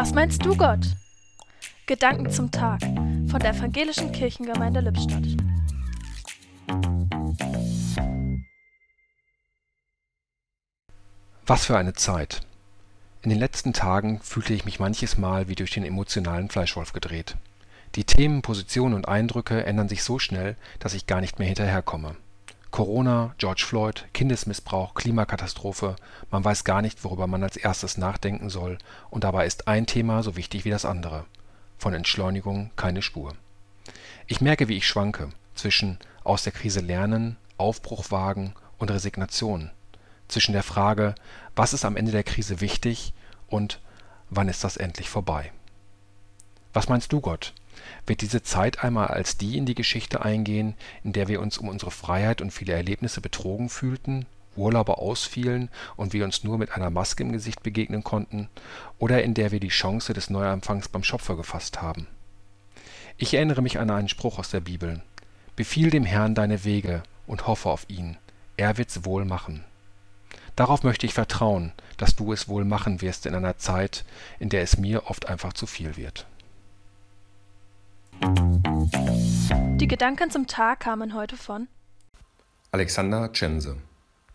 Was meinst du, Gott? Gedanken zum Tag von der Evangelischen Kirchengemeinde Lippstadt. Was für eine Zeit. In den letzten Tagen fühlte ich mich manches Mal wie durch den emotionalen Fleischwolf gedreht. Die Themen, Positionen und Eindrücke ändern sich so schnell, dass ich gar nicht mehr hinterherkomme. Corona, George Floyd, Kindesmissbrauch, Klimakatastrophe, man weiß gar nicht, worüber man als erstes nachdenken soll, und dabei ist ein Thema so wichtig wie das andere. Von Entschleunigung keine Spur. Ich merke, wie ich schwanke zwischen aus der Krise lernen, Aufbruch wagen und Resignation, zwischen der Frage, was ist am Ende der Krise wichtig und wann ist das endlich vorbei. Was meinst du, Gott? Wird diese Zeit einmal als die in die Geschichte eingehen, in der wir uns um unsere Freiheit und viele Erlebnisse betrogen fühlten, Urlaube ausfielen und wir uns nur mit einer Maske im Gesicht begegnen konnten, oder in der wir die Chance des Neuanfangs beim Schöpfer gefasst haben? Ich erinnere mich an einen Spruch aus der Bibel: Befiehl dem Herrn deine Wege und hoffe auf ihn, er wird's wohl machen. Darauf möchte ich vertrauen, dass du es wohl machen wirst in einer Zeit, in der es mir oft einfach zu viel wird. Die Gedanken zum Tag kamen heute von Alexander Tschense